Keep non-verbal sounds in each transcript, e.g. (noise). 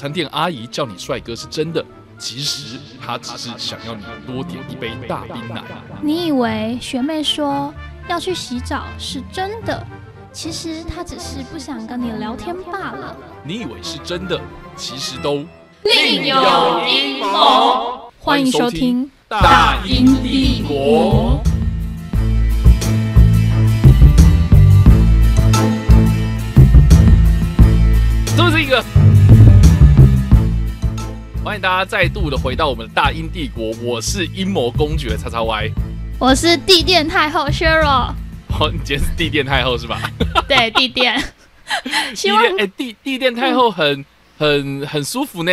餐店阿姨叫你帅哥是真的，其实她只是想要你多点一杯大冰奶。你以为学妹说要去洗澡是真的，其实她只是不想跟你聊天罢了。你以为是真的，其实都另有阴谋。欢迎收听《大英帝国》。这是一个，欢迎大家再度的回到我们的大英帝国，我是阴谋公爵叉叉 Y。我是地垫太后 Sheryl 哦，你今天是地垫太后是吧？对地垫，(laughs) 希望垫哎，地地垫太后很很很舒服呢，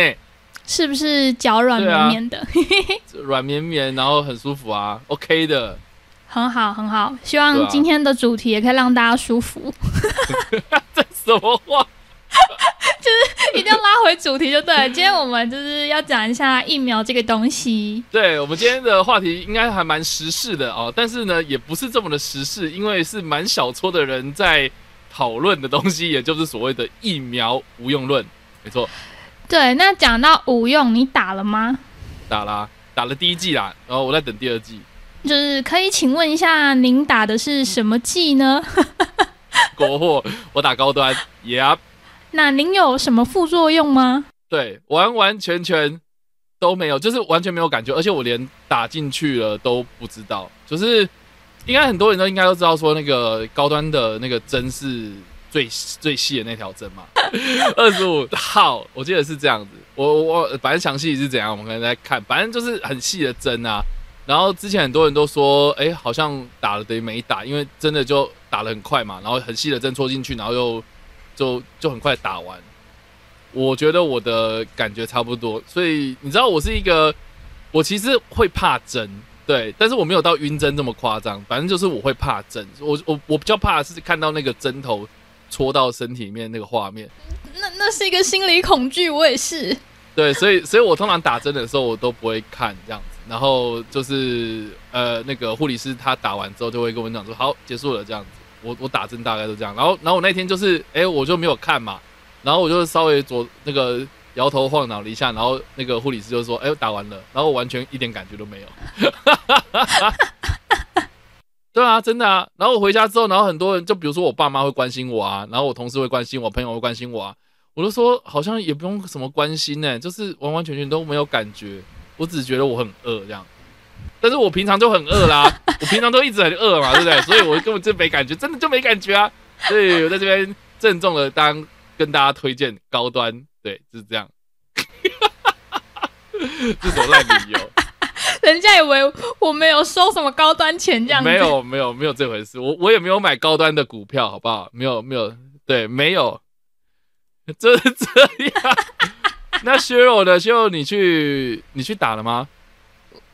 是不是脚软绵绵的？(laughs) 软绵绵，然后很舒服啊，OK 的。很好很好，希望今天的主题也可以让大家舒服，(laughs) 这什么话？(laughs) 一定要拉回主题就对了。(laughs) 今天我们就是要讲一下疫苗这个东西。对我们今天的话题应该还蛮时事的哦，但是呢，也不是这么的时事，因为是蛮小撮的人在讨论的东西，也就是所谓的疫苗无用论。没错，对，那讲到无用，你打了吗？打啦，打了第一季啦，然后我在等第二季。就是可以请问一下，您打的是什么剂呢？(laughs) 国货，我打高端，Yeah，那您有什么副作用吗？对，完完全全都没有，就是完全没有感觉，而且我连打进去了都不知道。就是应该很多人都应该都知道，说那个高端的那个针是最最细的那条针嘛，(laughs) 二十五号，我记得是这样子。我我反正详细是怎样，我们可能在看，反正就是很细的针啊。然后之前很多人都说，哎，好像打了等于没打，因为真的就打得很快嘛，然后很细的针戳进去，然后又就就很快打完。我觉得我的感觉差不多，所以你知道我是一个，我其实会怕针，对，但是我没有到晕针这么夸张，反正就是我会怕针，我我我比较怕的是看到那个针头戳到身体里面那个画面，那那是一个心理恐惧，我也是。对，所以所以我通常打针的时候我都不会看这样子，然后就是呃那个护理师他打完之后就会跟我讲说好结束了这样子，我我打针大概都这样，然后然后我那天就是哎我就没有看嘛，然后我就稍微左那个摇头晃脑了一下，然后那个护理师就说哎打完了，然后我完全一点感觉都没有。(laughs) 对啊，真的啊。然后我回家之后，然后很多人就比如说我爸妈会关心我啊，然后我同事会关心我，朋友会关心我啊。我就说好像也不用什么关心呢、就是完完全全都没有感觉，我只觉得我很饿这样。但是我平常就很饿啦，(laughs) 我平常都一直很饿嘛，对不对？所以我根本就没感觉，真的就没感觉啊。所以我在这边郑重的当跟大家推荐高端，对，就是这样。(laughs) 这种烂理由，人家以为我没有收什么高端钱这样子。没有没有没有这回事，我我也没有买高端的股票，好不好？没有没有，对，没有，就是这样。(laughs) 那削弱的削肉，你去你去打了吗？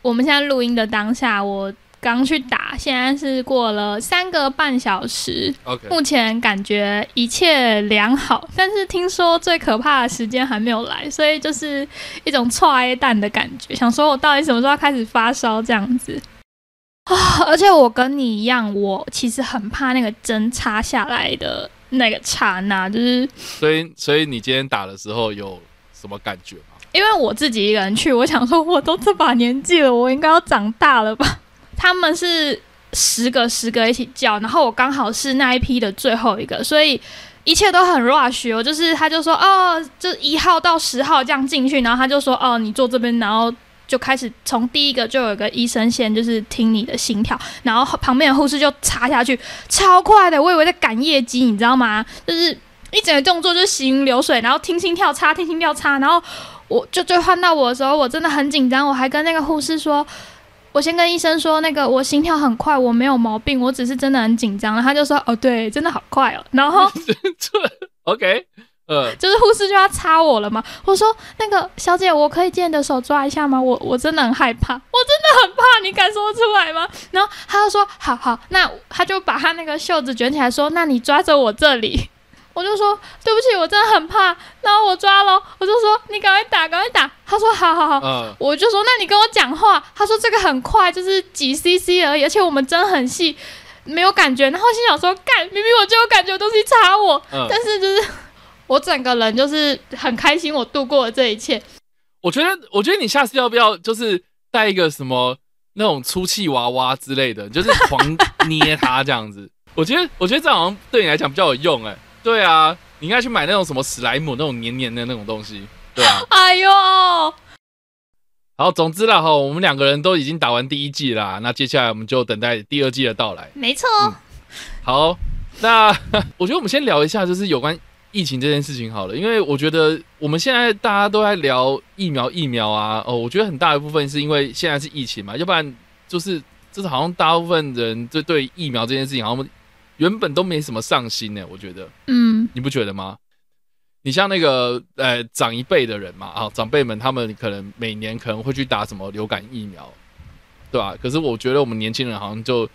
我们现在录音的当下，我刚去打，现在是过了三个半小时，OK，目前感觉一切良好，但是听说最可怕的时间还没有来，所以就是一种错 A 蛋的感觉，想说我到底什么时候要开始发烧这样子啊！而且我跟你一样，我其实很怕那个针插下来的那个刹那，就是所以所以你今天打的时候有什么感觉吗？因为我自己一个人去，我想说我都这把年纪了，我应该要长大了吧？(laughs) 他们是十个十个一起叫，然后我刚好是那一批的最后一个，所以一切都很 rush 哦。就是他就说哦，就一号到十号这样进去，然后他就说哦，你坐这边，然后就开始从第一个就有个医生先就是听你的心跳，然后旁边的护士就插下去，超快的，我以为在赶业绩，你知道吗？就是一整个动作就行云流水，然后听心跳插，听心跳插，然后我就就换到我的时候，我真的很紧张，我还跟那个护士说。我先跟医生说，那个我心跳很快，我没有毛病，我只是真的很紧张。然后他就说，哦，对，真的好快哦。然后 (laughs) 这 OK 呃，就是护士就要插我了嘛。我说那个小姐，我可以借你的手抓一下吗？我我真的很害怕，我真的很怕，你敢说出来吗？然后他就说好好，那他就把他那个袖子卷起来说，那你抓着我这里。我就说对不起，我真的很怕。然后我抓了，我就说你赶快打，赶快打。他说好好好。嗯，我就说那你跟我讲话。他说这个很快，就是几 CC 而已，而且我们针很细，没有感觉。然后心想说干，明明我就有感觉，东西插我，嗯但是就是 (laughs) 我整个人就是很开心，我度过了这一切。我觉得，我觉得你下次要不要就是带一个什么那种出气娃娃之类的，就是狂捏它这样子。(laughs) 我觉得，我觉得这好像对你来讲比较有用哎、对啊，你应该去买那种什么史莱姆那种黏黏的那种东西。对啊，(laughs) 哎呦，好，总之啦哈，我们两个人都已经打完第一季啦，那接下来我们就等待第二季的到来。没错，嗯好，那 (laughs) 我觉得我们先聊一下，就是有关疫情这件事情好了，因为我觉得我们现在大家都在聊疫苗，疫苗啊，哦，我觉得很大一部分是因为现在是疫情嘛，要不然就是就是好像大部分人就对疫苗这件事情好像原本都没什么上心呢，我觉得嗯，你不觉得吗？你像那个呃长一辈的人嘛，啊，长辈们他们可能每年可能会去打什么流感疫苗，对吧、可是我觉得我们年轻人好像就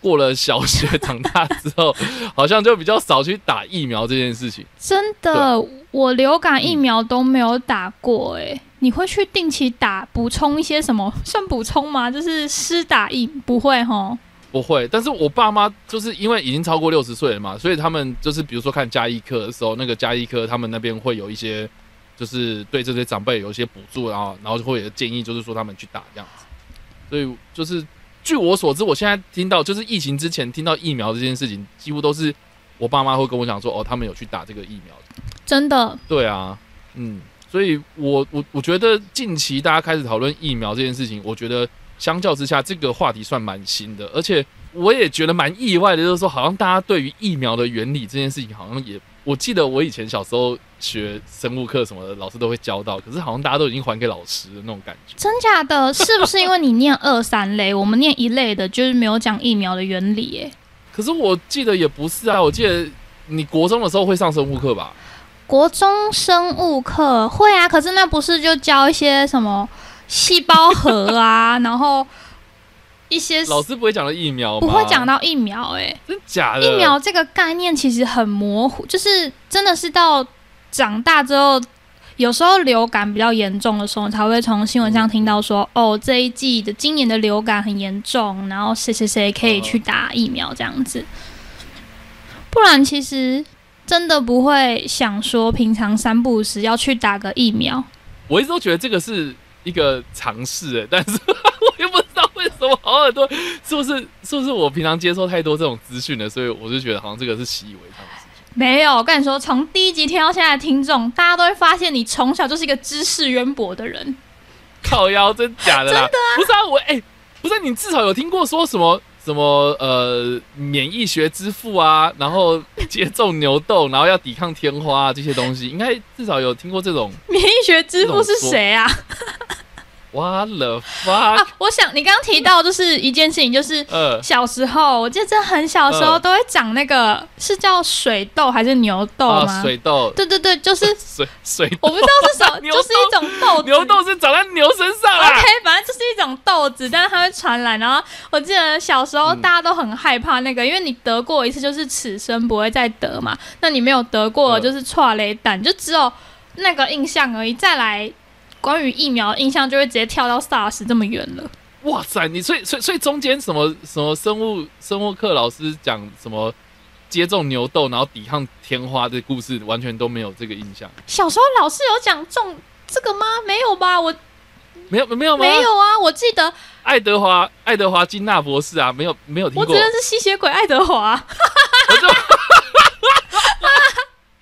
过了小学长大之后，(laughs) 好像就比较少去打疫苗这件事情。真的，我流感疫苗都没有打过哎、你会去定期打补充一些什么？算补充吗？就是施打疫不会吼。不会，但是我爸妈就是因为已经超过六十岁了嘛，所以他们就是比如说看加医科的时候，那个加医科他们那边会有一些，就是对这些长辈有一些补助，然后然后就会有建议，就是说他们去打这样子。所以就是据我所知，我现在听到就是疫情之前听到疫苗这件事情，几乎都是我爸妈会跟我讲说，哦，他们有去打这个疫苗。真的，对啊，嗯，所以我我我觉得近期大家开始讨论疫苗这件事情，我觉得相较之下，这个话题算蛮新的，而且我也觉得蛮意外的，就是说好像大家对于疫苗的原理这件事情，好像也我记得我以前小时候学生物课什么的，老师都会教到，可是好像大家都已经还给老师的那种感觉。真假的？是不是因为你念二三类，我们念一类的，就是没有讲疫苗的原理？哎，可是我记得也不是啊，我记得你国中的时候会上生物课吧？国中生物课会啊，可是那不是就教一些什么细胞核啊，然后一些 (laughs) 老师不会讲到疫苗？不会讲到疫苗、哎。真假的？疫苗这个概念其实很模糊，就是真的是到长大之后，有时候流感比较严重的时候，才会从新闻上听到说，哦，这一季的今年的流感很严重，然后谁谁谁可以去打疫苗这样子。不然其实真的不会想说，平常三不五时要去打个疫苗。我一直都觉得这个是一个尝试，哎，(laughs) 但是 (laughs) 我又不知道为什么好耳朵，是不是是不是我平常接受太多这种资讯了，所以我就觉得好像这个是习以为常的事情。没有，我跟你说，从第一集听到现在的听众，大家都会发现你从小就是一个知识渊博的人。靠腰，真假的啦？(laughs) 真的啊？不是啊，我哎、不是你至少有听过说什么什么呃免疫学之父啊，然后接种牛痘，然后要抵抗天花、啊、这些东西，应该至少有听过这种。免疫学之父是谁啊？What the 啊 fuck？！我想你刚刚提到就是一件事情，就是呃，小时候，我记得真的很小时候嗯都会长那个是叫水痘还是牛痘吗？啊，水痘，对对对，就是 (laughs) 水水我不知道是什么，(laughs) 就是一种痘子。牛痘是长在牛身上啊 OK，。反正就是一种痘子，但是它会传染。然后我记得小时候嗯大家都很害怕那个，因为你得过一次就是此生不会再得嘛。那你没有得过嗯就是错雷弹，就只有那个印象而已。再来关于疫苗的印象就会直接跳到 SARS 这么远了。哇塞，你所以所以所以中间什么什么生物生物课老师讲什么接种牛痘，然后抵抗天花的故事，完全都没有这个印象，小时候老师有讲中这个吗？没有吧？我没有没有吗？没有啊，我记得爱德华爱德华金纳博士啊，没有没有听过我觉得是吸血鬼爱德华。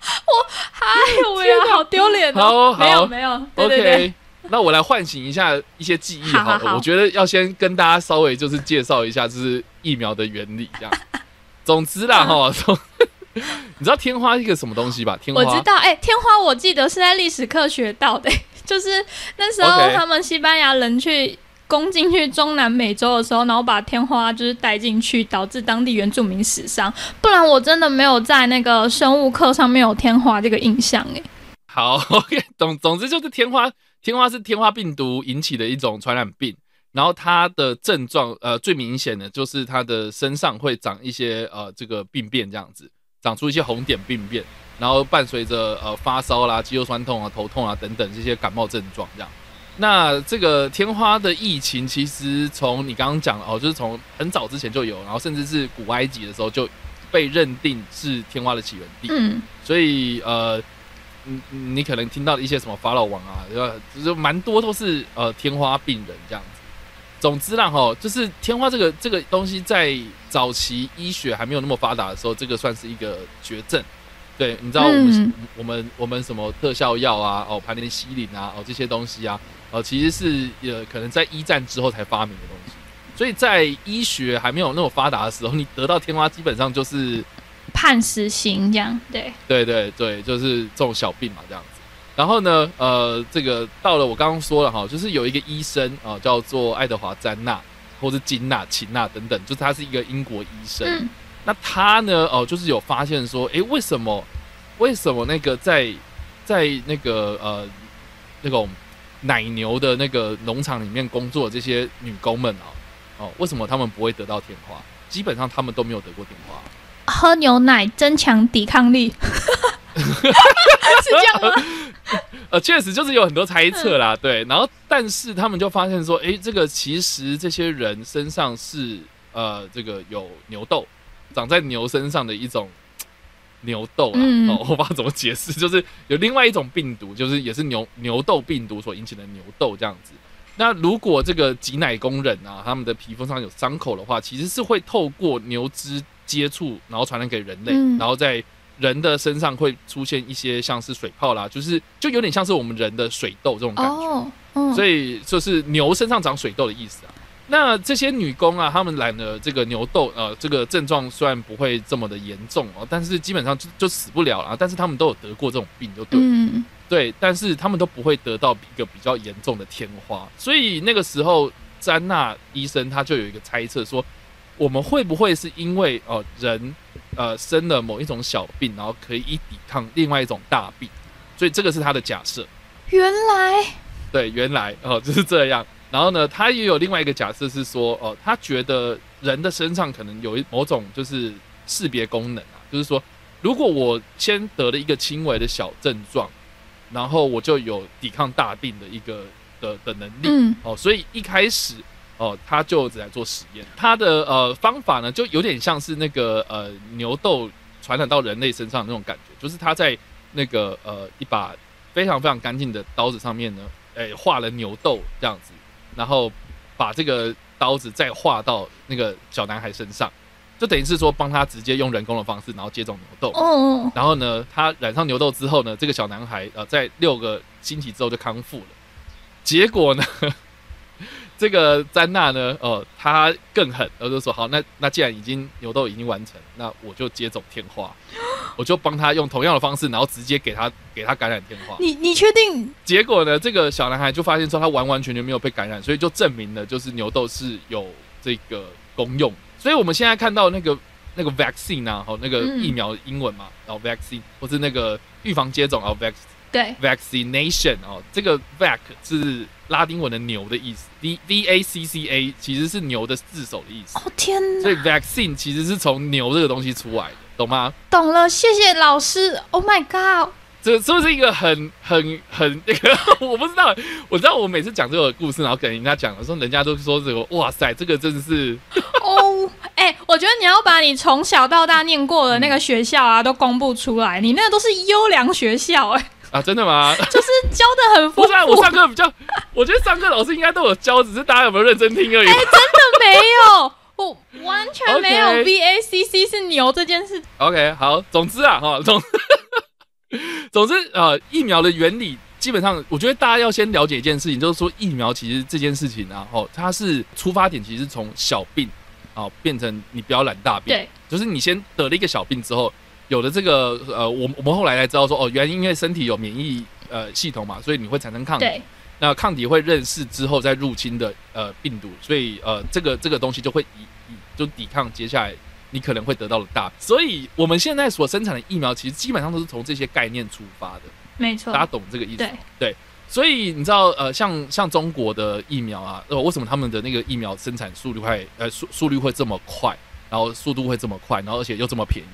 (laughs) 我哎呦喂呀，好丢脸哦！好没有没有，对对对 OK。那我来唤醒一下一些记忆好了，好好好我觉得要先跟大家稍微就是介绍一下，就是疫苗的原理这样。(laughs) 总之啦哈，从 (laughs) 你知道天花是一个什么东西吧？天花我知道，哎、天花我记得是在历史课学到的、就是那时候他们西班牙人去攻进去中南美洲的时候，然后把天花就是带进去，导致当地原住民死伤。不然我真的没有在那个生物课上面有天花这个印象诶。好，OK，(laughs) 总总之就是天花，天花是天花病毒引起的一种传染病。然后它的症状，呃，最明显的就是它的身上会长一些呃这个病变这样子，长出一些红点病变，然后伴随着呃发烧啦、肌肉酸痛啊、头痛啊等等这些感冒症状这样。那这个天花的疫情，其实从你刚刚讲哦，就是从很早之前就有，然后甚至是古埃及的时候就被认定是天花的起源地。嗯，所以呃，你你可能听到的一些什么法老王啊，呃，就是蛮多都是呃天花病人这样子。总之啦，哈，就是天花这个这个东西，在早期医学还没有那么发达的时候，这个算是一个绝症。对，你知道我们我们我们什么特效药啊，哦，盘尼西林啊，哦，这些东西啊，哦，其实是呃，可能在一战之后才发明的东西。所以在医学还没有那么发达的时候，你得到天花基本上就是判死刑这样。对，对对对，就是这种小病嘛，这样子。然后呢，呃，这个到了我刚刚说了哈，就是有一个医生啊，叫做爱德华·詹纳，或是金纳、秦纳等等，就是他是一个英国医生。那他呢，哦，就是有发现说，哎，为什么，为什么那个在在那个呃那种奶牛的那个农场里面工作这些女工们啊，哦，为什么他们不会得到天花？基本上他们都没有得过天花。喝牛奶增强抵抗力，是这样吗？(laughs) 呃，确实就是有很多猜测啦，对。然后，但是他们就发现说，哎，这个其实这些人身上是呃，这个有牛痘，长在牛身上的一种牛痘啊。哦，(laughs) 我不知道怎么解释，(laughs) 就是有另外一种病毒，就是也是牛牛痘病毒所引起的牛痘这样子。那如果这个挤奶工人啊，他们的皮肤上有伤口的话，其实是会透过牛脂接触，然后传染给人类，然后在。人的身上会出现一些像是水泡啦，就是就有点像是我们人的水痘这种感觉，所以就是牛身上长水痘的意思啊。那这些女工啊，她们染了这个牛痘，呃，这个症状虽然不会这么的严重哦，但是基本上就就死不了了。但是她们都有得过这种病，就对，对，但是她们都不会得到一个比较严重的天花。所以那个时候，詹娜医生他就有一个猜测说，我们会不会是因为哦人。呃，生了某一种小病，然后可以抵抗另外一种大病，所以这个是他的假设。原来，对，原来哦就是这样。然后呢，他也有另外一个假设是说，哦，他觉得人的身上可能有一某种就是识别功能啊，就是说，如果我先得了一个轻微的小症状，然后我就有抵抗大病的一个的的能力。嗯。哦，所以一开始。哦，他就只在做实验，他的呃方法呢，就有点像是那个呃牛痘传染到人类身上那种感觉，就是他在那个呃一把非常非常干净的刀子上面呢，诶画了牛痘这样子，然后把这个刀子再划到那个小男孩身上，就等于是说帮他直接用人工的方式，然后接种牛痘。哦。然后呢，他染上牛痘之后呢，这个小男孩呃在六个星期之后就康复了。结果呢？这个詹娜呢，呃，她更狠，然后就说好，那那既然已经牛痘已经完成，那我就接种天花，(gasps) 我就帮他用同样的方式，然后直接给他给他感染天花。你你确定？结果呢，这个小男孩就发现说他完完全全没有被感染，所以就证明了就是牛痘是有这个功用。所以我们现在看到那个那个 vaccine 啊，哦，那个疫苗英文嘛，然后 vaccine 或是那个预防接种啊，vac 对 vaccination 哦，这个 vac 是。拉丁文的牛的意思，v v a c c a 其实是牛的字首的意思。哦天哪！所以 vaccine 其实是从牛这个东西出来的，懂吗？懂了，谢谢老师。Oh my god！这是不是一个很很很那个？(laughs) 我不知道，我知道我每次讲这个故事，然后跟人家讲的时候，人家都说这个哇塞，这个真的是哦。哎，我觉得你要把你从小到大念过的那个学校啊，都公布出来。你那个都是优良学校，哎。啊，真的吗？(laughs) 就是教的很丰富。我上课比较，我觉得上课老师应该都有教，只是大家有没有认真听而已。哎，真的没有，(laughs) 我完全没有。V A C C 是牛这件事。OK，好，总之啊，哈，总 (laughs) 总之呃，疫苗的原理基本上，我觉得大家要先了解一件事情，就是说疫苗其实这件事情啊，哦，它是出发点其实从小病啊变成你不要染大病，对，就是你先得了一个小病之后。有的这个呃，我我们后来才知道说，哦，原因因为身体有免疫呃系统嘛，所以你会产生抗体。那抗体会认识之后再入侵的呃病毒，所以呃这个这个东西就会以以就抵抗接下来你可能会得到的大。所以我们现在所生产的疫苗，其实基本上都是从这些概念出发的。没错大，家懂这个意思吗？对所以你知道，呃，像像中国的疫苗啊，呃，为什么他们的那个疫苗生产速率会，呃，速速率会这么快，然后速度会这么快，然后而且又这么便宜？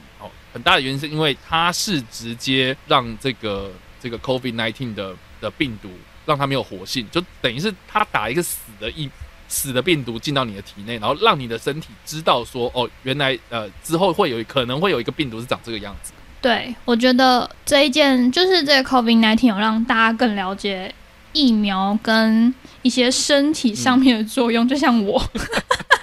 很大的原因是因为它是直接让这个这个 COVID nineteen 的的病毒让它没有活性，就等于是它打一个死的疫死的病毒进到你的体内，然后让你的身体知道说，哦，原来呃之后会有可能会有一个病毒是长这个样子。对，我觉得这一件就是这个 COVID nineteen 有让大家更了解疫苗跟一些身体上面的作用，就像我，(laughs)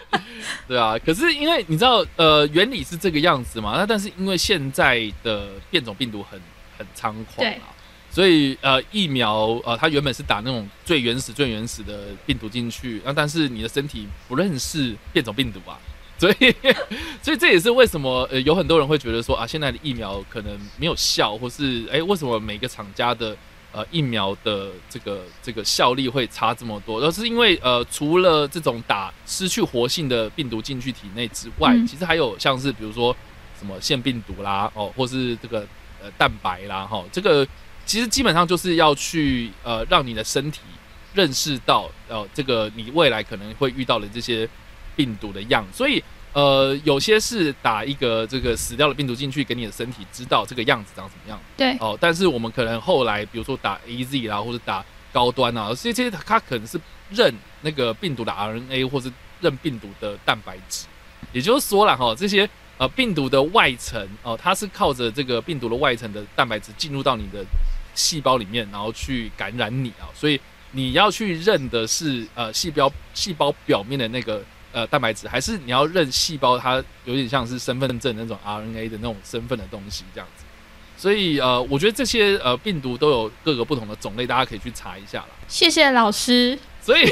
对啊，可是因为你知道，呃，原理是这个样子嘛，那但是因为现在的变种病毒很很猖狂啊，所以呃，疫苗呃，它原本是打那种最原始、最原始的病毒进去，那但是你的身体不认识变种病毒啊，所以 (laughs) 所以这也是为什么呃有很多人会觉得说啊，现在的疫苗可能没有效，或是哎为什么每个厂家的呃疫苗的这个这个效力会差这么多，而是因为呃除了这种打失去活性的病毒进去体内之外，嗯其实还有像是比如说什么腺病毒啦，哦，或是这个呃蛋白啦，哈、这个其实基本上就是要去呃让你的身体认识到呃这个你未来可能会遇到的这些病毒的样，所以。呃，有些是打一个这个死掉的病毒进去，给你的身体知道这个样子长什么样对哦。但是我们可能后来，比如说打 A Z 啦，或者打高端啊，这些它可能是认那个病毒的 RNA，或是认病毒的蛋白质。也就是说了哈，这些呃病毒的外层哦、它是靠着这个病毒的外层的蛋白质进入到你的细胞里面，然后去感染你啊。所以你要去认的是呃细胞细胞表面的那个呃蛋白质，还是你要认细胞它有点像是身份证那种 RNA 的那种身份的东西这样子。所以呃，我觉得这些呃病毒都有各个不同的种类，大家可以去查一下啦。谢谢老师。所以，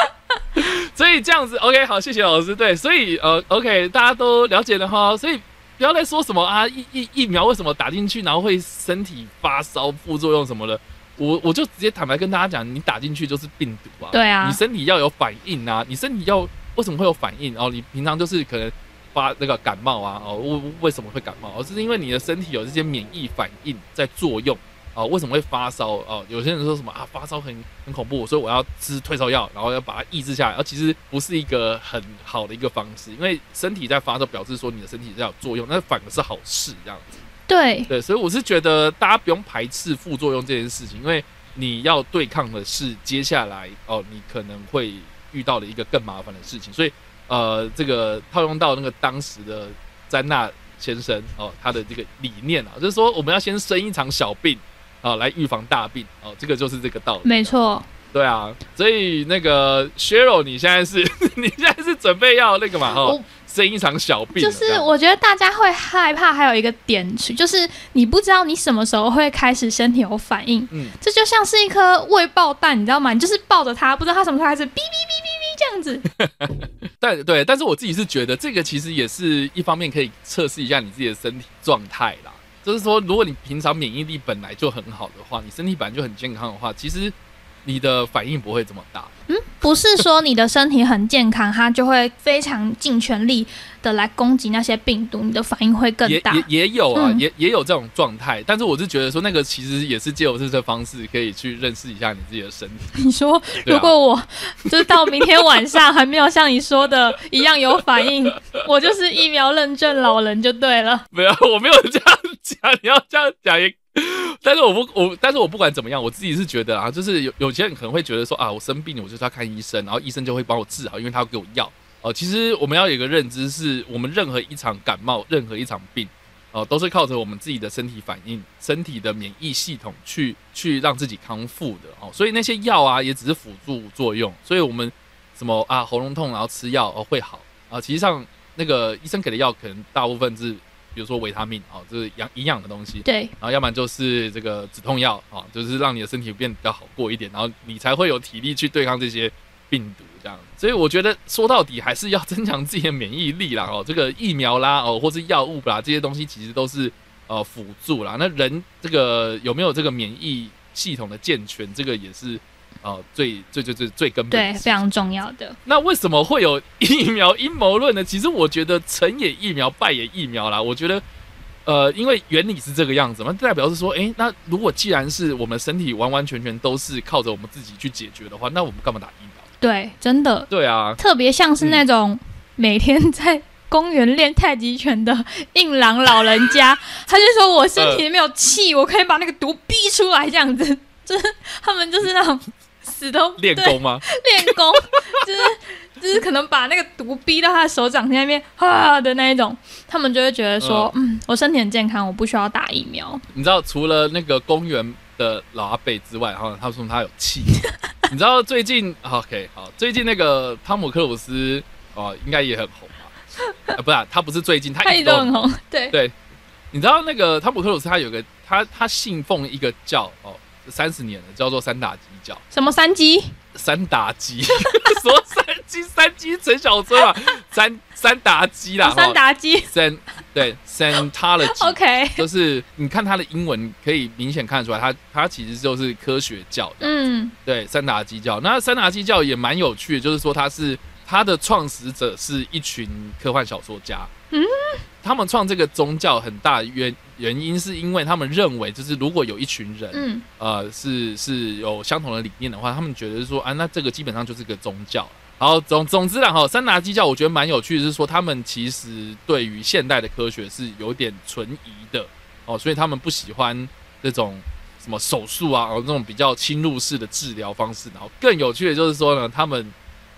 (laughs) 所以这样子，OK，好，谢谢老师。对，所以呃，OK，大家都了解了哈。所以不要再说什么啊，疫疫疫苗为什么打进去然后会身体发烧、副作用什么的，我我就直接坦白跟大家讲，你打进去就是病毒啊。对啊你身体要有反应啊，你身体要为什么会有反应？哦，你平常就是可能发那个感冒啊，哦，为为什么会感冒？哦，是因为你的身体有这些免疫反应在作用。哦，为什么会发烧？哦，有些人说什么啊，发烧很很恐怖，所以我要吃退烧药，然后要把它抑制下来。而其实不是一个很好的一个方式，因为身体在发烧，表示说你的身体在有作用，那反而是好事，这样子。对，对，所以我是觉得大家不用排斥副作用这件事情，因为你要对抗的是接下来哦，你可能会遇到了一个更麻烦的事情。所以呃，这个套用到那个当时的詹纳先生哦，他的这个理念啊，就是说我们要先生一场小病啊，来预防大病哦，这个就是这个道理。没错，对啊，所以那个 Cheryl，你现在是 (laughs) 你现在是准备要那个嘛？哦，生一场小病，就是我觉得大家会害怕，还有一个点就是你不知道你什么时候会开始身体有反应，嗯，这就像是一颗未爆弹，你知道吗？你就是抱着它，不知道它什么时候开始哔哔哔哔哔这样子。(laughs) 但对，但是我自己是觉得这个其实也是一方面可以测试一下你自己的身体状态啦。就是说，如果你平常免疫力本来就很好的话，你身体本来就很健康的话，其实你的反应不会这么大。嗯不是说你的身体很健康，它就会非常尽全力的来攻击那些病毒，你的反应会更大。也也也有啊，嗯也也有这种状态。但是我是觉得说，那个其实也是借由这个方式可以去认识一下你自己的身体。(laughs) 你说，啊如果我 (laughs) 就是到明天晚上还没有像你说的一样有反应，(laughs) 我就是疫苗认证老人就对了。没有，我没有这样讲，你要这样讲也。(laughs) 但是我不我，但是我不管怎么样，我自己是觉得啊，就是有有些人可能会觉得说啊，我生病了，我就是要看医生，然后医生就会帮我治好，因为他要给我药。哦、其实我们要有一个认知是，我们任何一场感冒，任何一场病，哦、都是靠着我们自己的身体反应、身体的免疫系统去去让自己康复的哦。所以那些药啊，也只是辅助作用。所以我们什么啊喉咙痛，然后吃药哦会好啊，其实上那个医生给的药，可能大部分是比如说维他命哦，就是养营养的东西。对，然后要不然就是这个止痛药啊，就是让你的身体变得比较好过一点，然后你才会有体力去对抗这些病毒这样。所以我觉得说到底还是要增强自己的免疫力啦哦，这个疫苗啦哦，或是药物啦这些东西其实都是呃辅助啦。那人这个有没有这个免疫系统的健全，这个也是哦最最最最最根本对，非常重要的。那为什么会有疫苗阴谋论呢？其实我觉得成也疫苗，败也疫苗啦。我觉得，呃，因为原理是这个样子嘛，代表是说，诶，那如果既然是我们身体完完全全都是靠着我们自己去解决的话，那我们干嘛打疫苗？对，真的，对啊，特别像是那种每天在公园练太极拳的硬朗老人家，(laughs) 他就说我身体里面有气，我可以把那个毒逼出来，这样子，就是他们就是那种死都练功吗？练功，(laughs) 就是就是可能把那个毒逼到他的手掌心那边啊的那一种，他们就会觉得说，嗯，我身体很健康，我不需要打疫苗。你知道，除了那个公园的老阿贝之外，哈，他说他有气。(laughs) 你知道最近，OK，好，最近那个汤姆克鲁斯哦，应该也很红吧？啊，不是、啊，他不是最近，他他一一直都很直都很红，对，对，你知道那个汤姆克鲁斯他有个他他信奉一个教哦，三十年了，叫做三打鸡叫。什么三鸡？三打基，(laughs) 说三鸡？三鸡陈小春啊，三三打鸡啦，三打鸡。三对 Scientology。，OK，就是你看他的英文，可以明显看得出来，他他其实就是科学教的，嗯。对，三打鸡教。那三打鸡教也蛮有趣的，就是说他是他的创始者是一群科幻小说家，嗯，他们创这个宗教很大原原因是因为他们认为，就是如果有一群人，嗯呃，是是有相同的理念的话，他们觉得是说啊，那这个基本上就是个宗教。好，总总之啦，哈，三达基教我觉得蛮有趣的，是说他们其实对于现代的科学是有点存疑的哦，所以他们不喜欢这种什么手术啊，哦那种比较侵入式的治疗方式。然后更有趣的就是说呢，他们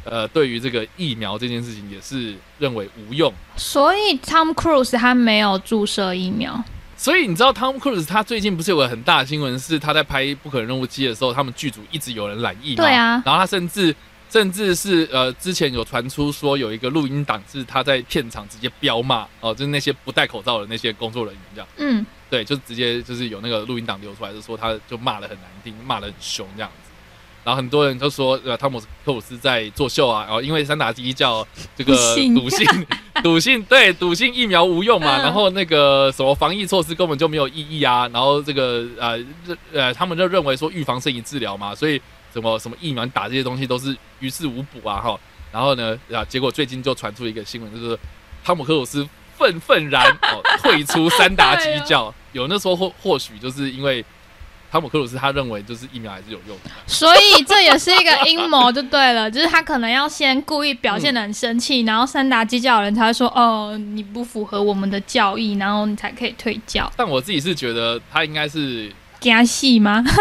呃对于这个疫苗这件事情也是认为无用。所以 Tom Cruise 他没有注射疫苗，所以你知道 Tom Cruise 他最近不是有个很大的新闻，是他在拍《不可能任务七》的时候，他们剧组一直有人染疫嘛？对啊然后他甚至甚至是呃，之前有传出说有一个录音档是他在片场直接飙骂哦、就是那些不戴口罩的那些工作人员这样。嗯，对，就直接就是有那个录音档流出来，就说他就骂的很难听，骂的很凶这样子。然后很多人都说，呃，汤姆·克鲁斯在作秀啊，然后因为三打基叫这个笃信笃信，对笃信疫苗无用嘛，嗯。然后那个什么防疫措施根本就没有意义啊，然后这个呃呃他们就认为说预防胜于治疗嘛，所以什么什么疫苗打这些东西都是于事无补啊哈。然后呢啊，结果最近就传出一个新闻，就是汤姆·克鲁斯愤愤然哦退出三打基教，有那时候或或许就是因为汤姆·克鲁斯他认为就是疫苗还是有用的。所以这也是一个阴谋，就对了，就是他可能要先故意表现的很生气，然后三打基教的人才会说，哦，你不符合我们的教义，然后你才可以退教，但我自己是觉得他应该是加戏吗？(laughs)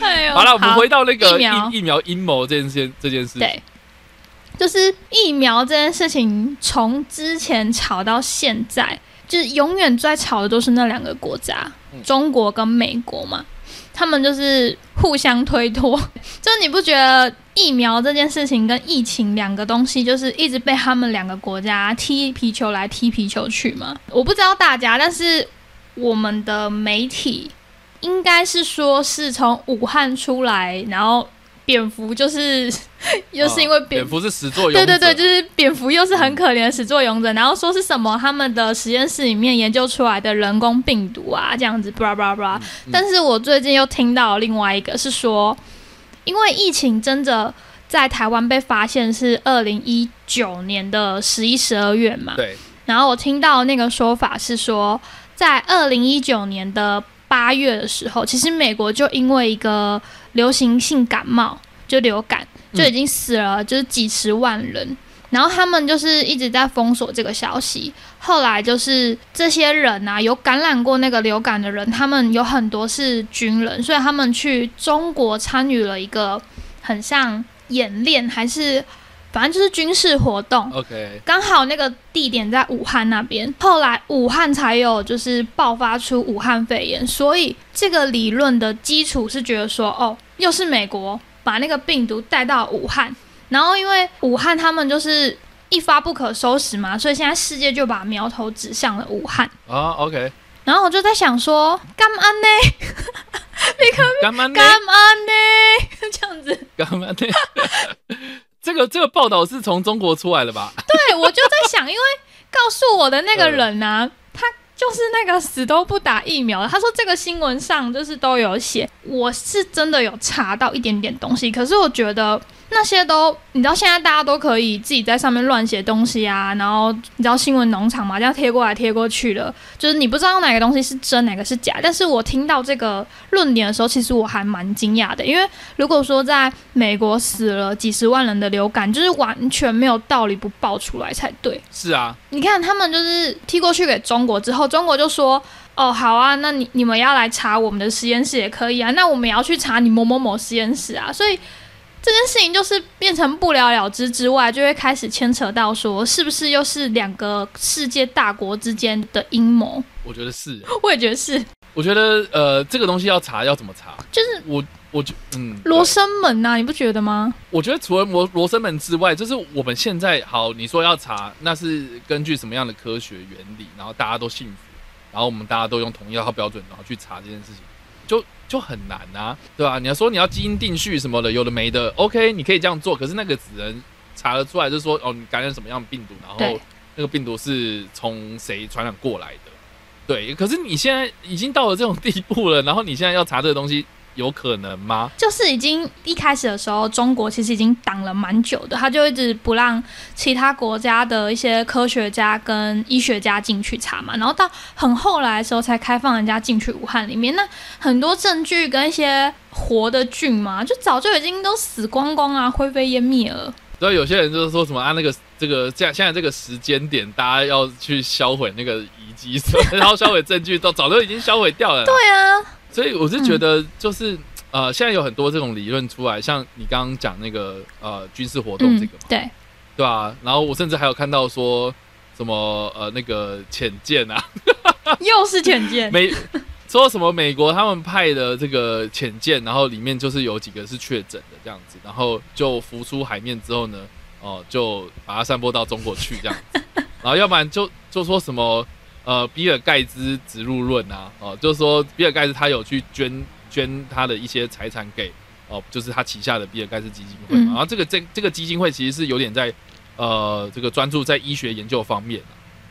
哎呦，好了，我们回到那个疫苗疫疫苗阴谋这件事这件事。对，就是疫苗这件事情，从之前吵到现在，就是永远在吵的都是那两个国家，嗯中国跟美国嘛，他们就是互相推脱。(laughs) 就是你不觉得疫苗这件事情跟疫情两个东西，就是一直被他们两个国家踢皮球来踢皮球去吗？我不知道大家，但是我们的媒体应该是说是从武汉出来，然后蝙蝠就是 (laughs) 又是因为啊蝙蝙蝠是始作俑者，对对对，就是蝙蝠又是很可怜的始作俑者，然后说是什么他们的实验室里面研究出来的人工病毒啊，这样子，巴拉巴拉巴拉。嗯。但是我最近又听到另外一个是说，因为疫情真的在台湾被发现是二零一九年的十一、十二月嘛，对。然后我听到那个说法是说，在二零一九年的八月的时候，其实美国就因为一个流行性感冒，就流感，就已经死了就是几十万人。然后他们就是一直在封锁这个消息。后来就是这些人啊，有感染过那个流感的人，他们有很多是军人，所以他们去中国参与了一个很像演练，还是反正就是军事活动。，OK，刚好那个地点在武汉那边，后来武汉才有就是爆发出武汉肺炎，所以这个理论的基础是觉得说，哦，又是美国把那个病毒带到武汉，然后因为武汉他们就是一发不可收拾嘛，所以现在世界就把苗头指向了武汉。啊，OK，然后我就在想说，(laughs) 干嘛呢？干嘛呢？干嘛呢？这样子，干嘛呢？(laughs) 这个这个报道是从中国出来的吧？(laughs) 对我就在想，因为告诉我的那个人呢、他就是那个死都不打疫苗的。他说这个新闻上就是都有写，我是真的有查到一点点东西，可是我觉得。那些都，你知道现在大家都可以自己在上面乱写东西啊，然后你知道新闻农场嘛，这样贴过来贴过去的，就是你不知道哪个东西是真，哪个是假。但是我听到这个论点的时候，其实我还蛮惊讶的，因为如果说在美国死了几十万人的流感，就是完全没有道理不爆出来才对。是啊，你看他们就是踢过去给中国之后，中国就说，哦，好啊，那你你们要来查我们的实验室也可以啊，那我们也要去查你某某某实验室啊，所以。这件事情就是变成不了了之之外，就会开始牵扯到说，是不是又是两个世界大国之间的阴谋？我觉得是，我也觉得是。我觉得呃，这个东西要查要怎么查？就是我，我觉嗯，罗生门呐，你不觉得吗？我觉得除了罗罗生门之外，就是我们现在好，你说要查，那是根据什么样的科学原理，然后大家都信服，然后我们大家都用同一套标准，然后去查这件事情。就就很难啊，对吧？你要说你要基因定序什么的，有的没的，OK，你可以这样做，可是那个只能查得出来，就是说哦，你感染什么样的病毒，然后那个病毒是从谁传染过来的，对。可是你现在已经到了这种地步了，然后你现在要查这个东西。有可能吗？就是已经一开始的时候，中国其实已经挡了蛮久的，他就一直不让其他国家的一些科学家跟医学家进去查嘛，然后到很后来的时候才开放人家进去武汉里面。那很多证据跟一些活的菌嘛，就早就已经都死光光啊，灰飞烟灭了。所以有些人就是说什么啊，那个这个这样现在这个时间点，大家要去销毁那个遗迹，然后销毁证据都早都已经销毁掉了。对啊。所以我是觉得，就是呃，现在有很多这种理论出来，像你刚刚讲那个呃军事活动这个嘛，对对吧？然后我甚至还有看到说什么呃那个潜舰啊，(laughs) 又是潜舰，美说什么美国他们派的这个潜舰，然后里面就是有几个是确诊的这样子，然后就浮出海面之后呢，哦就把它散播到中国去这样子，然后要不然就就说什么。呃，比尔盖茨植入论啊，哦，就是说比尔盖茨他有去捐捐他的一些财产给哦，就是他旗下的比尔盖茨基金会，然后这个这这个基金会其实是有点在呃这个专注在医学研究方面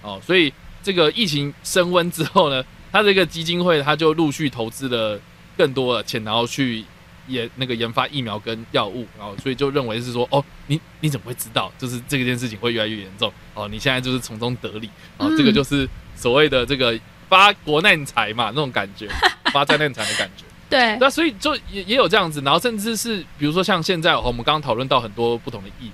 哦，所以这个疫情升温之后呢，他这个基金会他就陆续投资了更多的钱，然后去研那个研发疫苗跟药物，然后所以就认为是说，哦，你你怎么会知道，就是这件事情会越来越严重哦，你现在就是从中得利哦，这个就是。所谓的这个发国难财嘛，那种感觉，发灾难财的感觉。对，那所以就也也有这样子，然后甚至是比如说像现在我们刚刚讨论到很多不同的疫苗，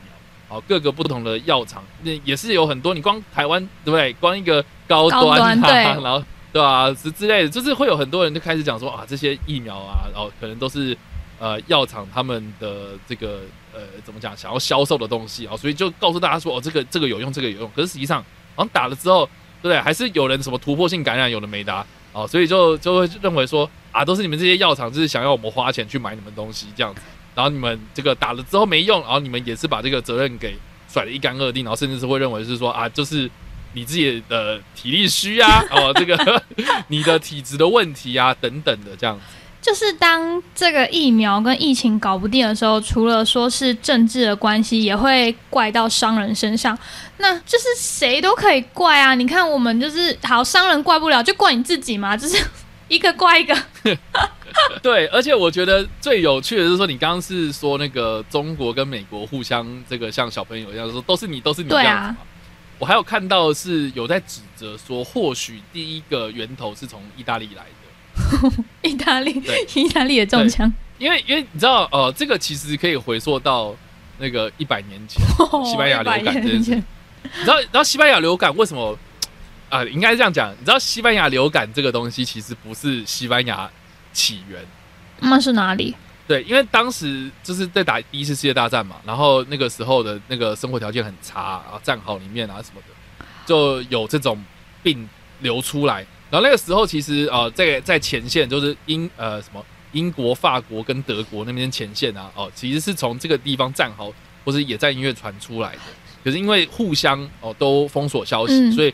好，各个不同的药厂，那也是有很多。你光台湾对不对？光一个高端，然后对吧？之之类的，就是会有很多人就开始讲说啊，这些疫苗啊，然后可能都是呃药厂他们的这个呃怎么讲，想要销售的东西啊，所以就告诉大家说哦，这个这个有用，这个有用。可是实际上，好像打了之后。对不对，还是有人什么突破性感染，有的没的哦，所以就就会认为说啊，都是你们这些药厂就是想要我们花钱去买你们东西这样子，然后你们这个打了之后没用，然后你们也是把这个责任给甩得一干二净，然后甚至是会认为是说啊，就是你自己的体力虚啊，哦，这个你的体质的问题啊等等的这样子。(laughs) 就是当这个疫苗跟疫情搞不定的时候，除了说是政治的关系，也会怪到商人身上。那就是谁都可以怪啊！你看我们就是好商人怪不了，就怪你自己嘛，(laughs) 就是一个怪一个。对，而且我觉得最有趣的是说，你刚刚是说那个中国跟美国互相这个像小朋友一样说都是你都是你这样子我还有看到是有在指责说，或许第一个源头是从意大利来的。(laughs) 意大利，意大利也中枪，因为因为你知道，呃，这个其实可以回溯到那个一百年前西班牙流感这件事。你知道，然后西班牙流感为什么啊？应该是这样讲，你知道西班牙流感这个东西其实不是西班牙起源，那是哪里？对，因为当时就是在打第一次世界大战嘛，然后那个时候的那个生活条件很差，然后战壕里面啊什么的，就有这种病流出来。然后那个时候，其实呃，在在前线就是英呃什么英国、法国跟德国那边前线啊，哦，其实是从这个地方战壕或是野战音乐传出来的。可是因为互相哦都封锁消息，所以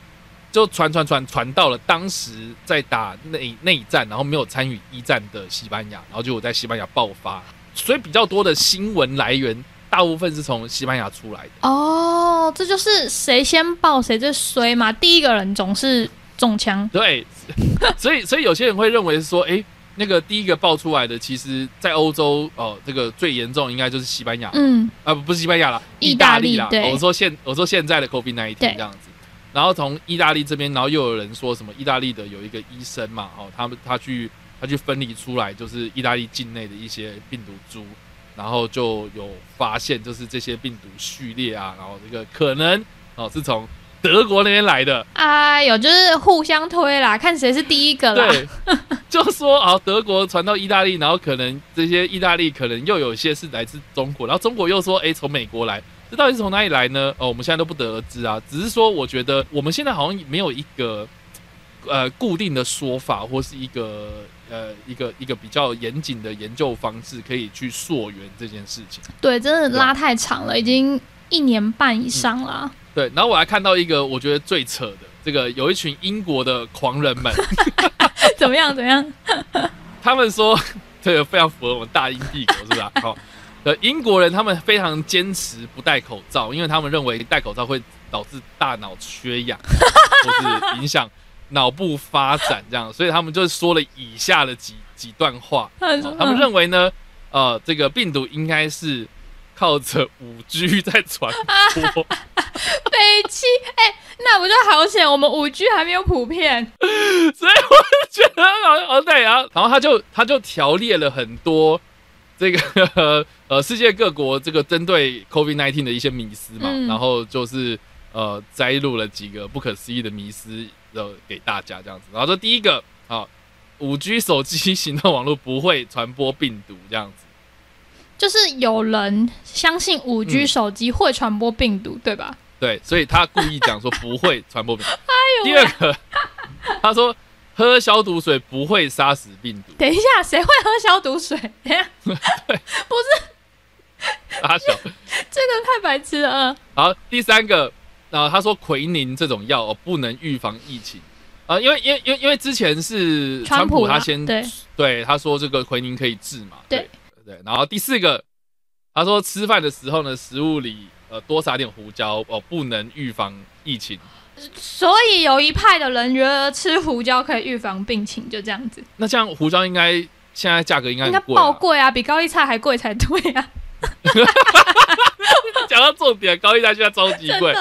就传传传传到了当时在打内内战，然后没有参与一战的西班牙，然后就在西班牙爆发。所以比较多的新闻来源，大部分是从西班牙出来的。哦，这就是谁先爆谁最衰嘛。第一个人总是。中枪。对，(laughs) 所以所以有些人会认为说，哎、那个第一个爆出来的，其实在欧洲哦，这个最严重应该就是西班牙，嗯，啊，不不是西班牙啦，意意大利啦。我说现我说现在的 COVID 那一天这样子，然后从意大利这边，然后又有人说什么意大利的有一个医生嘛，哦，他们他去他去分离出来，就是意大利境内的一些病毒株，然后就有发现，就是这些病毒序列啊，然后这个可能哦是从德国那边来的，哎呦，就是互相推啦，看谁是第一个啦。对，就说啊，德国传到意大利，然后可能这些意大利可能又有一些是来自中国，然后中国又说，哎，从美国来，这到底是从哪里来呢？哦，我们现在都不得而知啊。只是说，我觉得我们现在好像没有一个呃固定的说法，或是一个呃一个一个比较严谨的研究方式，可以去溯源这件事情。对，真的拉太长了，已经一年半以上了。对，然后我还看到一个我觉得最扯的，这个有一群英国的狂人们。(laughs) (laughs) 怎么样？怎么样？他们说这个非常符合我们大英帝国，是不是啊？好，呃，英国人他们非常坚持不戴口罩，因为他们认为戴口罩会导致大脑缺氧，或是影响脑部发展这样，所以他们就说了以下的几几段话。他们认为呢，呃，这个病毒应该是靠着五 G 在传播，(laughs) 北七，哎、那不就好险？我们五 G 还没有普遍。(laughs) 所以我就觉得好好对啊。然后他就他就条列了很多这个 (laughs) 呃世界各国这个针对 COVID 1 9的一些迷思嘛，嗯然后就是呃摘录了几个不可思议的迷思呃给大家这样子。然后说第一个啊，五 G 手机行动网络不会传播病毒这样子。就是有人相信五 G 嗯手机会传播病毒，对吧？对，所以他故意讲说不会传播病毒。(laughs) 哎呦第二个，他说喝消毒水不会杀死病毒。等一下，谁会喝消毒水？(laughs) 等一下，(laughs) 大小。这个太白痴了。嗯好，第三个，然后他说奎宁这种药、哦、不能预防疫情啊、因为因为因为因为之前是川普他先对对他说这个奎宁可以治嘛，对对，然后第四个，他说吃饭的时候呢，食物里呃多撒点胡椒哦，不能预防疫情。所以有一派的人觉得吃胡椒可以预防病情，就这样子，那这样胡椒应该现在价格应该应该。爆贵啊，比高丽菜还贵才对啊！(laughs) 讲到重点，高利贷现在超级贵。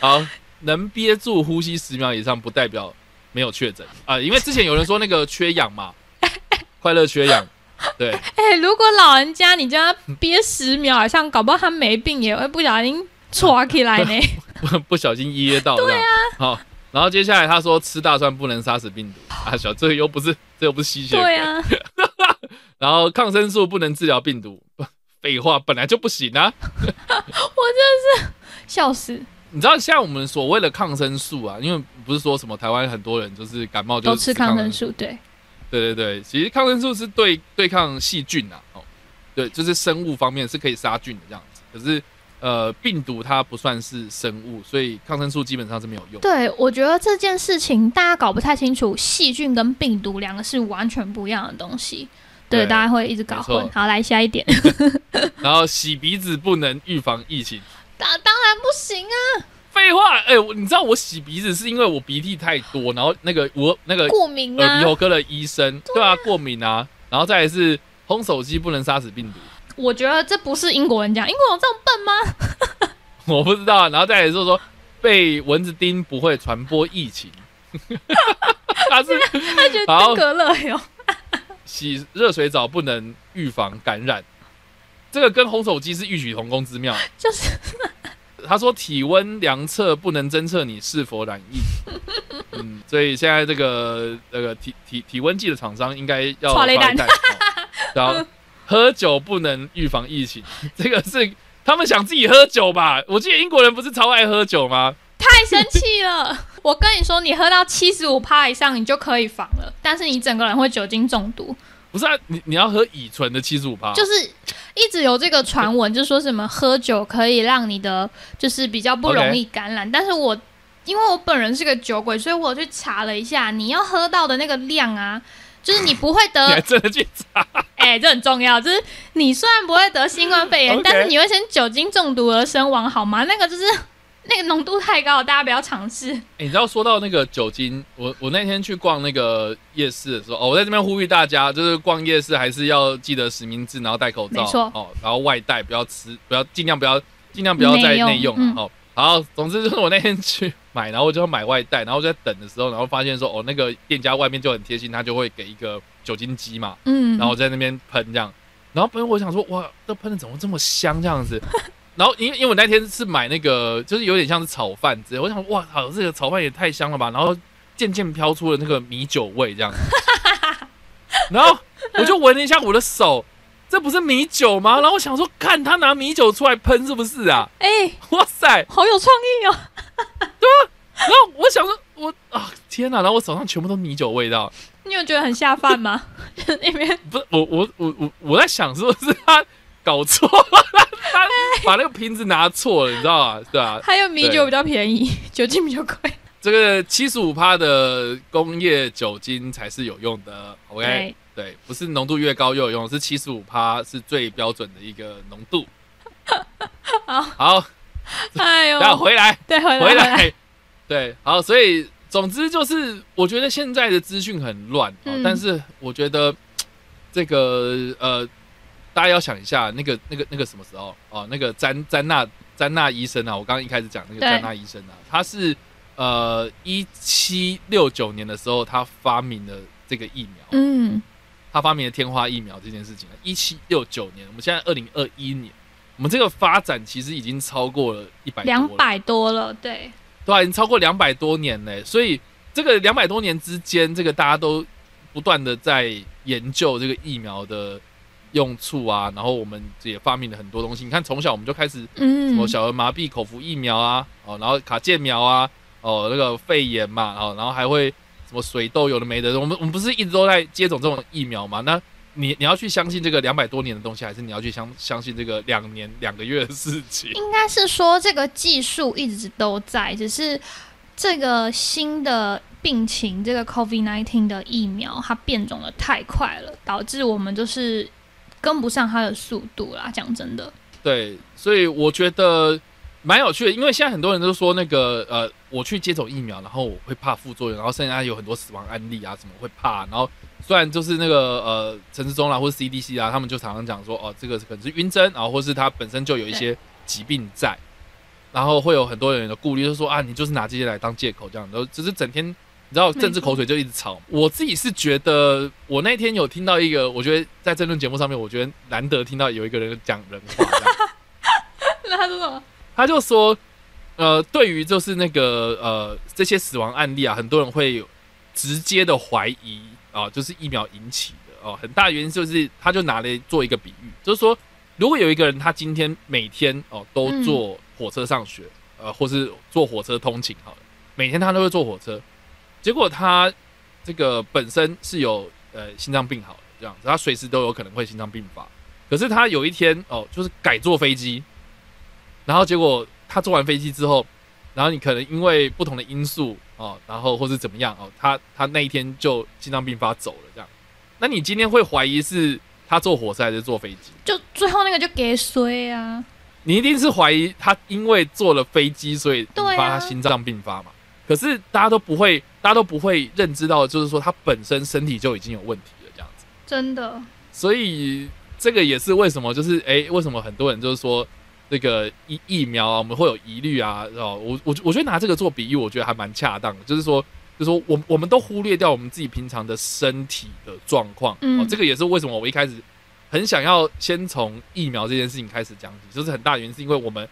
好，能憋住呼吸十秒以上，不代表没有确诊啊、因为之前有人说那个缺氧嘛，(laughs) 快乐缺氧，(laughs) 对，哎、如果老人家你叫他憋十秒好像，搞不好他没病也会不小心戳起来呢。(laughs) 不不小心噎到。对啊，好，然后接下来他说吃大蒜不能杀死病毒啊，小这又不是这又不是吸血鬼。对啊，(laughs) 然后抗生素不能治疗病毒，废话本来就不行啊。我真是笑死，你知道像我们所谓的抗生素啊，因为不是说什么台湾很多人就是感冒就都吃抗生。素，对，对对对，其实抗生素是对对抗细菌啊，哦，对，就是生物方面是可以杀菌的这样子。可是呃，病毒它不算是生物，所以抗生素基本上是没有用。对，我觉得这件事情大家搞不太清楚，细菌跟病毒两个是完全不一样的东西。对，对大家会一直搞混。好，来下一点。(laughs) (laughs) 然后洗鼻子不能预防疫情。当当然不行啊，废话，哎、我你知道我洗鼻子是因为我鼻涕太多，然后那个我那个过敏啊耳鼻。喉科的医生，对啊，过敏啊，然后再来是烘手机不能杀死病毒，我觉得这不是英国人讲，英国人这么笨吗？(laughs) 我不知道啊，然后再来是说被蚊子叮不会传播疫情，(laughs) 他是他觉得好登革热哟。(laughs) 洗热水澡不能预防感染，这个跟烘手机是异曲同工之妙。就是他说体温量测不能侦测你是否染疫，(laughs) 嗯，所以现在这个那个体体体温计的厂商应该要 (laughs) 然后喝酒不能预防疫情，(laughs) 这个是他们想自己喝酒吧？我记得英国人不是超爱喝酒吗？太生气了！我跟你说，你喝到七十五趴以上，你就可以防了，但是你整个人会酒精中毒。不是啊，你你要喝乙醇的七十五趴，就是一直有这个传闻，就说什么喝酒可以让你的就是比较不容易感染。但是我因为我本人是个酒鬼，所以我去查了一下，你要喝到的那个量啊，就是你不会 (laughs) 你还得，真的去查？(laughs) 哎、这很重要，就是你虽然不会得新冠肺炎但是你会先酒精中毒而身亡，好吗？那个就是那个浓度太高了，大家不要尝试。(laughs) 哎、你知道说到那个酒精，我我那天去逛那个夜市的时候，哦，我在这边呼吁大家，就是逛夜市还是要记得实名制，然后戴口罩，哦，然后外带不要吃，不要尽量不要尽量不要再内用内用嗯啊，哦。好，总之就是我那天去买，然后我就要买外带，然后在等的时候，然后发现说，哦，那个店家外面就很贴心，他就会给一个酒精机嘛，嗯，然后我在那边喷这样，然后喷我想说，哇，这喷的怎么这么香这样子？然后因为因为我那天是买那个，就是有点像是炒饭之类，我想哇靠，这个炒饭也太香了吧！然后渐渐飘出了那个米酒味这样子，(laughs) 然后我就闻了一下我的手，这不是米酒吗？然后我想说，看他拿米酒出来喷是不是啊？哎、哇塞！好有创意哦。然后我想说，我啊天哪！然后我手上全部都米酒味道，你有觉得很下饭吗？(laughs) 就是那边不是我我我我我在想是不是他搞错了，他把那个瓶子拿错了，你知道吗？对啊，还有米酒比较便宜，酒精比较贵。(laughs) 这个七十五帕的工业酒精才是有用的，OK？对，对，不是浓度越高越有用，是七十五帕是最标准的一个浓度。(laughs) 好，好，哎呦，然后回来对，回来对，好，所以总之就是，我觉得现在的资讯很乱、哦嗯但是我觉得这个呃，大家要想一下，那个那个那个什么时候？哦，那个詹詹娜詹娜医生啊，我刚刚一开始讲那个詹娜医生啊，他是呃一七六九年的时候，他发明了这个疫苗，嗯，他发明了天花疫苗这件事情。一七六九年，我们现在二零二一年，我们这个发展其实已经超过了一百两百多了，对，对啊，已经超过两百多年嘞。所以这个两百多年之间，这个大家都不断的在研究这个疫苗的用处啊，然后我们也发明了很多东西。你看，从小我们就开始嗯什嗯么，小儿麻痹口服疫苗啊，哦，然后卡介苗啊，哦，那个肺炎嘛，哦，然后还会什么水痘有的没的，我们我们不是一直都在接种这种疫苗嘛？那你你要去相信这个两百多年的东西，还是你要去相相信这个两年两个月的事情？应该是说这个技术一直都在，只是这个新的病情，这个 COVID nineteen 的疫苗，它变种的太快了，导致我们就是跟不上它的速度啦。讲真的，对，所以我觉得蛮有趣的，因为现在很多人都说那个呃，我去接种疫苗，然后我会怕副作用，然后甚至还有很多死亡案例啊，什么会怕。然后虽然就是那个呃陈时中啦，或是 CDC 啊，他们就常常讲说，哦，这个可能是晕针，然后或是它本身就有一些疾病在，然后会有很多人的顾虑，就说啊，你就是拿这些来当借口这样，都只是整天。你知道政治口水就一直吵，我自己是觉得，我那天有听到一个，我觉得在争论节目上面，我觉得难得听到有一个人讲人话，这 (laughs) 样那他说什么？他就说，呃，对于就是那个呃这些死亡案例啊，很多人会有直接的怀疑啊、就是疫苗引起的哦、很大的原因就是他就拿来做一个比喻，就是说，如果有一个人他今天每天哦、都坐火车上学，呃，或是坐火车通勤好了，每天他都会坐火车，结果他这个本身是有呃心脏病好了这样子，他随时都有可能会心脏病发，可是他有一天哦、就是改坐飞机。然后结果他坐完飞机之后，然后你可能因为不同的因素哦，然后或是怎么样哦，他他那一天就心脏病发走了这样。那你今天会怀疑是他坐火车还是坐飞机？就最后那个就给衰啊，你一定是怀疑他因为坐了飞机，所以引发他心脏病发嘛？可是大家都不会，大家都不会认知到，就是说他本身身体就已经有问题了这样子。真的，所以这个也是为什么，就是诶，为什么很多人就是说这个疫疫苗啊，我们会有疑虑啊，哦，我我我觉得拿这个做比喻，我觉得还蛮恰当的，就是说，就是说我我们都忽略掉我们自己平常的身体的状况，嗯哦，这个也是为什么我一开始很想要先从疫苗这件事情开始讲起，就是很大的原因是因为我们。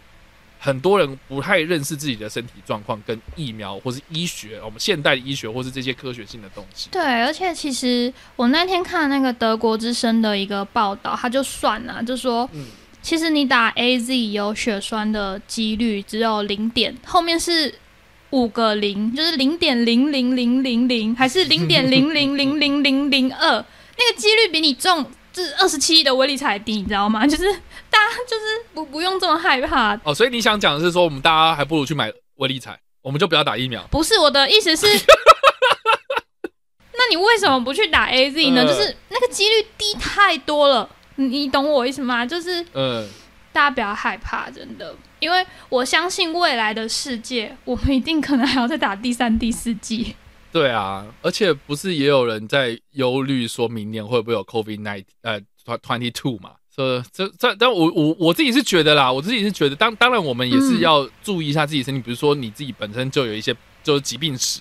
很多人不太认识自己的身体状况，跟疫苗或是医学，我们现代医学或是这些科学性的东西。对，而且其实我那天看那个德国之声的一个报道，他就算了，就说，嗯其实你打 A Z 有血栓的几率只有零点，后面是五个零，就是零点零零零零零，还是零点零零零零零零二，(laughs) 那个几率比你中这二十七亿的威力才低，你知道吗？就是大家就是不不用这么害怕。哦，所以你想讲的是说，我们大家还不如去买威力彩，我们就不要打疫苗。不是我的意思是，那你为什么不去打 A Z 呢？呃 (laughs) 就是那个几率低太多了，你你懂我意思吗？就是嗯，大家不要害怕，真的，因为我相信未来的世界，我们一定可能还要再打第三、第四季。对啊，而且不是也有人在忧虑说明年会不会有 COVID nine 呃 twenty two 嘛？这这这，但我我我自己是觉得啦，我自己是觉得，当当然我们也是要注意一下自己身体，比如说你自己本身就有一些就是疾病史，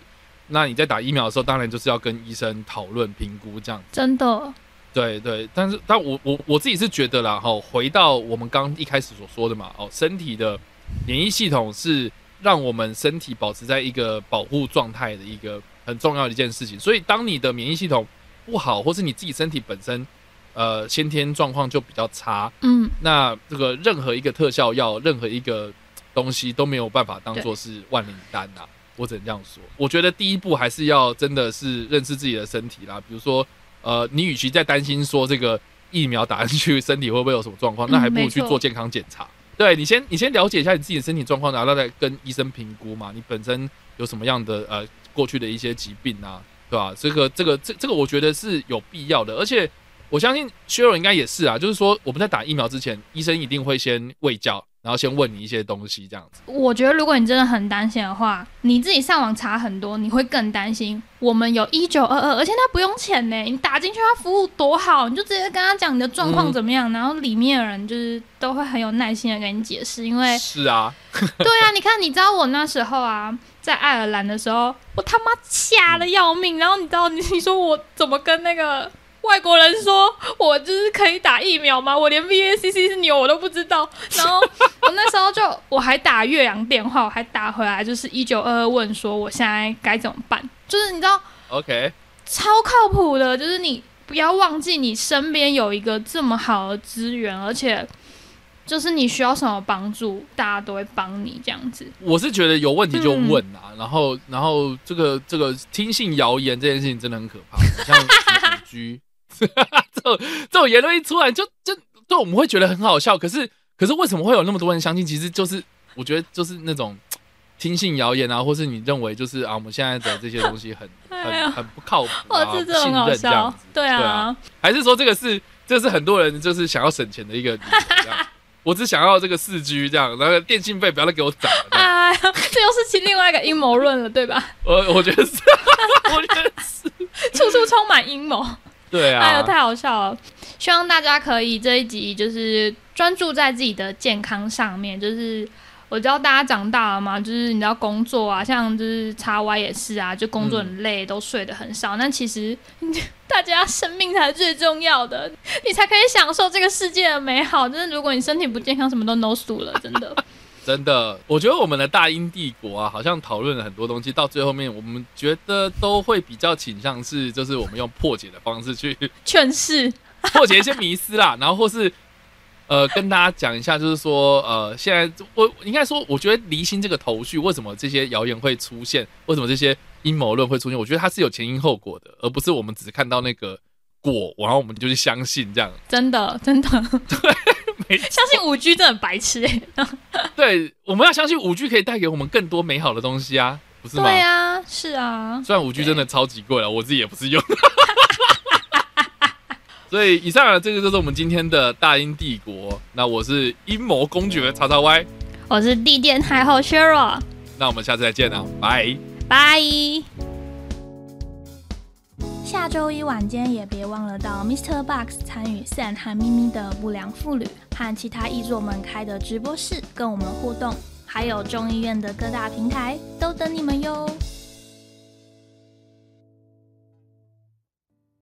那你在打疫苗的时候，当然就是要跟医生讨论评估这样子。真的。对对，但是但我我我自己是觉得啦，哈，回到我们刚一开始所说的嘛，哦，身体的免疫系统是让我们身体保持在一个保护状态的一个很重要的一件事情。所以，当你的免疫系统不好，或是你自己身体本身呃先天状况就比较差，嗯，那这个任何一个特效药，任何一个东西都没有办法当做是万灵丹呐。我只能这样说。我觉得第一步还是要真的是认识自己的身体啦，比如说。呃，你与其在担心说这个疫苗打进去身体会不会有什么状况，那还不如去做健康检查。对你先，你先了解一下你自己的身体状况，然后再跟医生评估嘛。你本身有什么样的呃过去的一些疾病啊，对吧？这个这个这这个我觉得是有必要的，而且我相信薛荣应该也是啊，就是说我们在打疫苗之前，医生一定会先喂教。然后先问你一些东西，这样子。我觉得如果你真的很担心的话，你自己上网查很多，你会更担心。我们有一九二二，而且它不用钱呢，你打进去，它服务多好，你就直接跟他讲你的状况怎么样，然后里面的人就是都会很有耐心的给你解释。因为是啊，(laughs) 对啊，你看，你知道我那时候啊，在爱尔兰的时候，我他妈吓的要命。然后你知道，你你说我怎么跟那个？外国人说我就是可以打疫苗吗？我连 VACC 是牛我都不知道。然后 (laughs) 我那时候就我还打岳阳电话，我还打回来就是一九二二问说我现在该怎么办？就是你知道，OK，超靠谱的，就是你不要忘记你身边有一个这么好的资源，而且就是你需要什么帮助，大家都会帮你这样子。我是觉得有问题就问啊，然后然后这个这个听信谣言这件事情真的很可怕，像五 G。(laughs) 这种这种言论一出来，就就就我们会觉得很好笑。可是可是为什么会有那么多人相信？其实就是我觉得就是那种 (tsk) 听信谣言啊，或是你认为就是啊，我们现在的这些东西很 (laughs) 很很不靠谱啊，信任这样子。对啊，还是说这个是这是很多人就是想要省钱的一个？(laughs) 我只想要这个四 G 这样，然后电信费不要再给我涨。哎呀，这又是其另外一个阴谋论了，对吧？我我觉得是，我觉得是，处处充满阴谋。对啊，哎呦，太好笑了！希望大家可以这一集就是专注在自己的健康上面。就是我知道大家长大了嘛，就是你知道工作啊，像就是叉 Y 也是啊，就工作很累，都睡得很少。那其实大家生命才是最重要的，(laughs) 你才可以享受这个世界的美好。就是如果你身体不健康，什么都 no 数了，真的。真的，我觉得我们的大英帝国啊，好像讨论了很多东西，到最后面，我们觉得都会比较倾向是，就是我们用破解的方式去劝世，(laughs) 破解一些迷思啦，然后或是呃跟大家讲一下，就是说呃，现在我应该说，我觉得离心这个头绪，为什么这些谣言会出现，为什么这些阴谋论会出现？我觉得它是有前因后果的，而不是我们只看到那个果，然后我们就去相信这样。真的，真的，对。(laughs) 相信五 G 真的很白痴哎！(laughs) 对，我们要相信五 G 可以带给我们更多美好的东西啊，不是吗？对啊，是啊。虽然五 G 真的超级贵了，我自己也不是用。(laughs) 所以以上这个就是我们今天的大英帝国。那我是阴谋公爵叉叉 Y，我是地垫太后 Sheryl。那我们下次再见啊，拜拜。下周一晚间也别忘了到 Mr. Box 参与 Sam 和咪咪的不良妇女和其他译作们开的直播室，跟我们互动。还有众议院的各大平台都等你们哟。